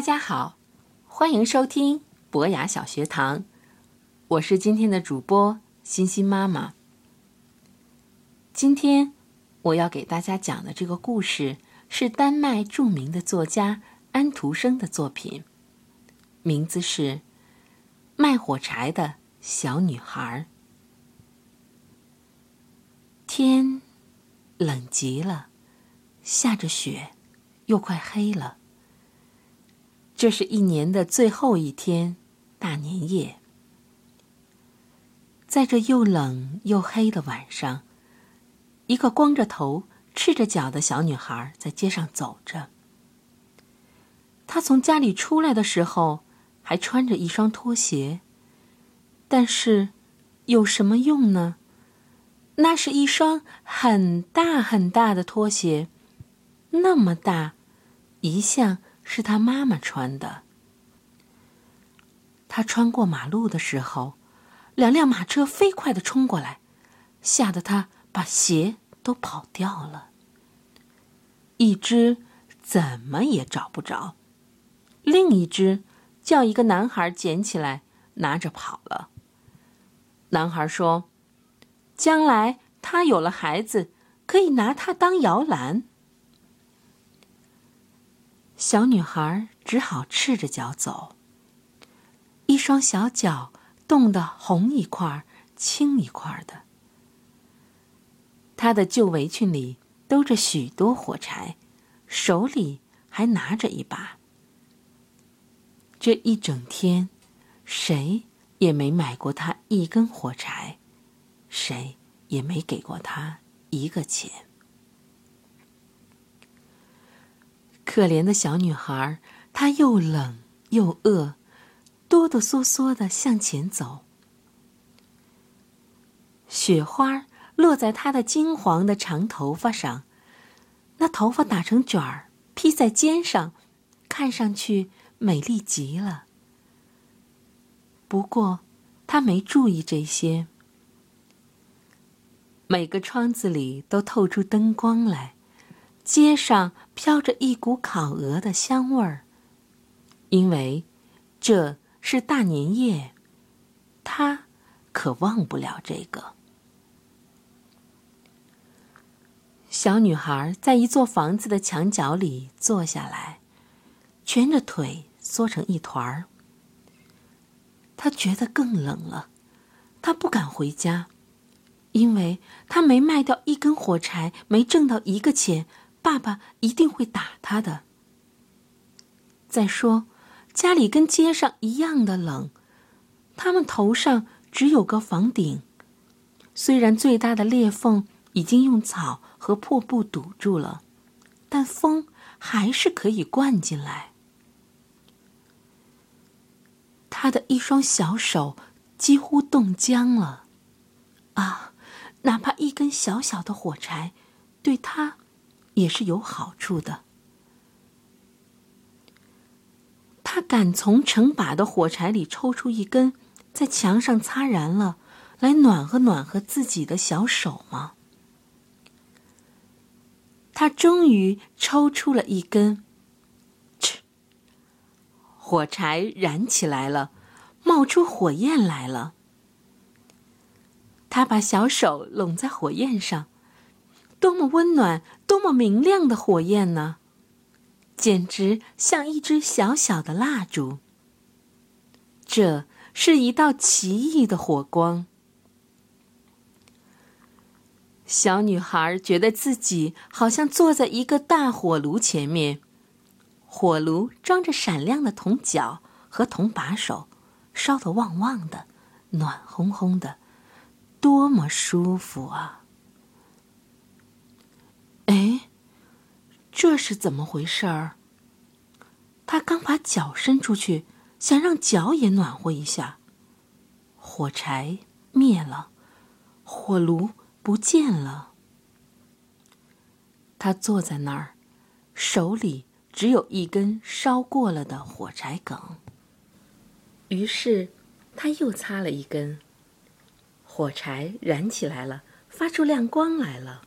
大家好，欢迎收听博雅小学堂，我是今天的主播欣欣妈妈。今天我要给大家讲的这个故事是丹麦著名的作家安徒生的作品，名字是《卖火柴的小女孩》。天冷极了，下着雪，又快黑了。这是一年的最后一天，大年夜。在这又冷又黑的晚上，一个光着头、赤着脚的小女孩在街上走着。她从家里出来的时候还穿着一双拖鞋，但是有什么用呢？那是一双很大很大的拖鞋，那么大，一向。是他妈妈穿的。他穿过马路的时候，两辆马车飞快的冲过来，吓得他把鞋都跑掉了。一只怎么也找不着，另一只叫一个男孩捡起来拿着跑了。男孩说：“将来他有了孩子，可以拿它当摇篮。”小女孩只好赤着脚走。一双小脚冻得红一块青一块的。她的旧围裙里兜着许多火柴，手里还拿着一把。这一整天，谁也没买过她一根火柴，谁也没给过她一个钱。可怜的小女孩，她又冷又饿，哆哆嗦嗦的向前走。雪花落在她的金黄的长头发上，那头发打成卷儿，披在肩上，看上去美丽极了。不过，她没注意这些。每个窗子里都透出灯光来。街上飘着一股烤鹅的香味儿，因为这是大年夜，他可忘不了这个。小女孩在一座房子的墙角里坐下来，蜷着腿缩成一团儿。她觉得更冷了，她不敢回家，因为她没卖掉一根火柴，没挣到一个钱。爸爸一定会打他的。再说，家里跟街上一样的冷，他们头上只有个房顶，虽然最大的裂缝已经用草和破布堵住了，但风还是可以灌进来。他的一双小手几乎冻僵了，啊，哪怕一根小小的火柴，对他。也是有好处的。他敢从成把的火柴里抽出一根，在墙上擦燃了，来暖和暖和自己的小手吗？他终于抽出了一根，嗤！火柴燃起来了，冒出火焰来了。他把小手拢在火焰上。多么温暖，多么明亮的火焰呢！简直像一支小小的蜡烛。这是一道奇异的火光。小女孩觉得自己好像坐在一个大火炉前面，火炉装着闪亮的铜脚和铜把手，烧得旺旺的，暖烘烘的，多么舒服啊！这是怎么回事儿？他刚把脚伸出去，想让脚也暖和一下，火柴灭了，火炉不见了。他坐在那儿，手里只有一根烧过了的火柴梗。于是，他又擦了一根，火柴燃起来了，发出亮光来了。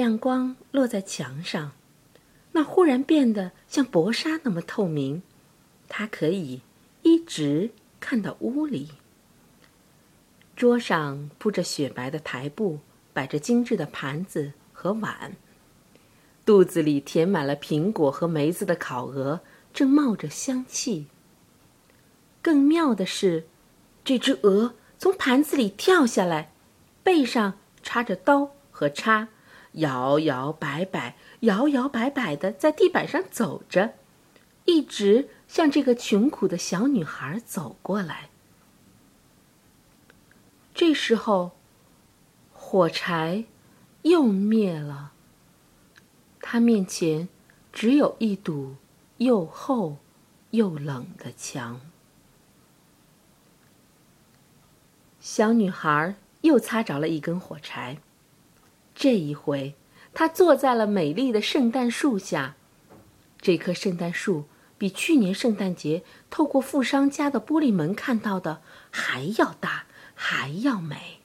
亮光落在墙上，那忽然变得像薄纱那么透明，他可以一直看到屋里。桌上铺着雪白的台布，摆着精致的盘子和碗。肚子里填满了苹果和梅子的烤鹅正冒着香气。更妙的是，这只鹅从盘子里跳下来，背上插着刀和叉，摇摇摆摆、摇摇摆摆的在地板上走着，一直向这个穷苦的小女孩走过来。这时候，火柴又灭了。他面前只有一堵又厚又冷的墙。小女孩又擦着了一根火柴，这一回，她坐在了美丽的圣诞树下。这棵圣诞树比去年圣诞节透过富商家的玻璃门看到的还要大，还要美。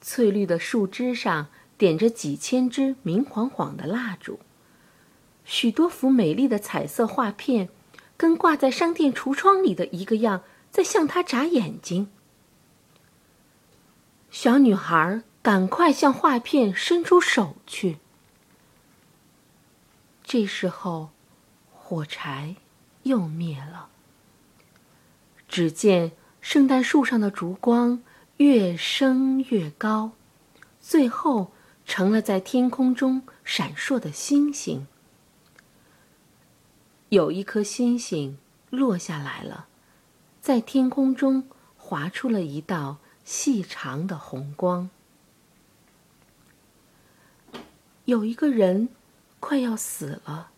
翠绿的树枝上。点着几千支明晃晃的蜡烛，许多幅美丽的彩色画片，跟挂在商店橱窗里的一个样，在向他眨眼睛。小女孩赶快向画片伸出手去。这时候，火柴又灭了。只见圣诞树上的烛光越升越高，最后。成了在天空中闪烁的星星。有一颗星星落下来了，在天空中划出了一道细长的红光。有一个人快要死了，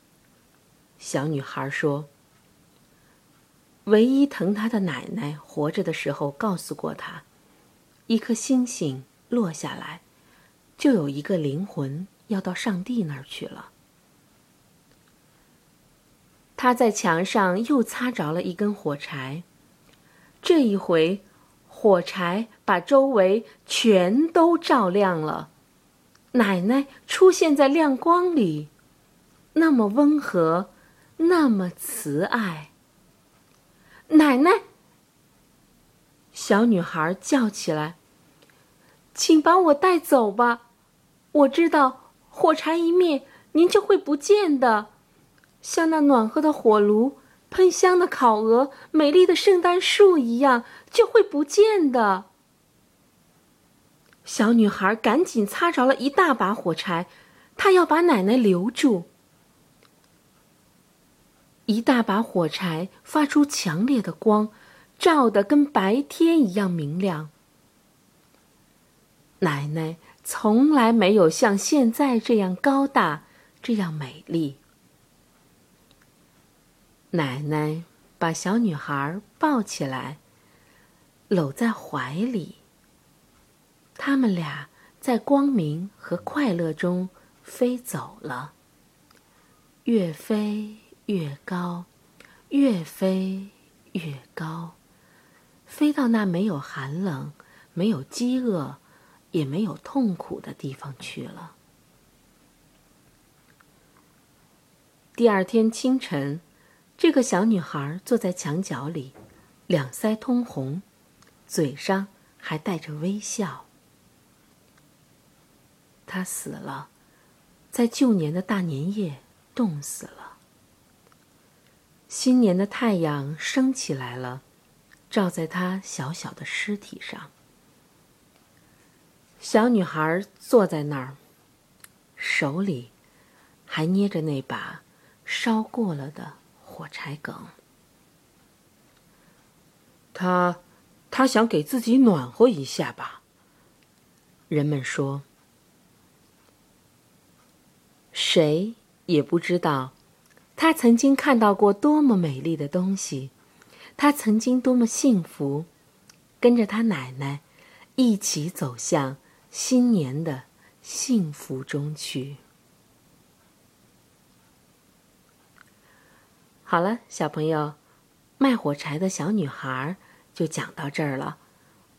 小女孩说。唯一疼她的奶奶活着的时候告诉过她，一颗星星落下来。就有一个灵魂要到上帝那儿去了。他在墙上又擦着了一根火柴，这一回，火柴把周围全都照亮了。奶奶出现在亮光里，那么温和，那么慈爱。奶奶，小女孩叫起来：“请把我带走吧！”我知道，火柴一灭，您就会不见的，像那暖和的火炉、喷香的烤鹅、美丽的圣诞树一样，就会不见的。小女孩赶紧擦着了一大把火柴，她要把奶奶留住。一大把火柴发出强烈的光，照得跟白天一样明亮。奶奶。从来没有像现在这样高大，这样美丽。奶奶把小女孩抱起来，搂在怀里。他们俩在光明和快乐中飞走了，越飞越高，越飞越高，飞到那没有寒冷、没有饥饿。也没有痛苦的地方去了。第二天清晨，这个小女孩坐在墙角里，两腮通红，嘴上还带着微笑。她死了，在旧年的大年夜冻死了。新年的太阳升起来了，照在她小小的尸体上。小女孩坐在那儿，手里还捏着那把烧过了的火柴梗。她，她想给自己暖和一下吧。人们说，谁也不知道，她曾经看到过多么美丽的东西，她曾经多么幸福，跟着她奶奶一起走向。新年的幸福中去。好了，小朋友，卖火柴的小女孩就讲到这儿了，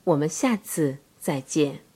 我们下次再见。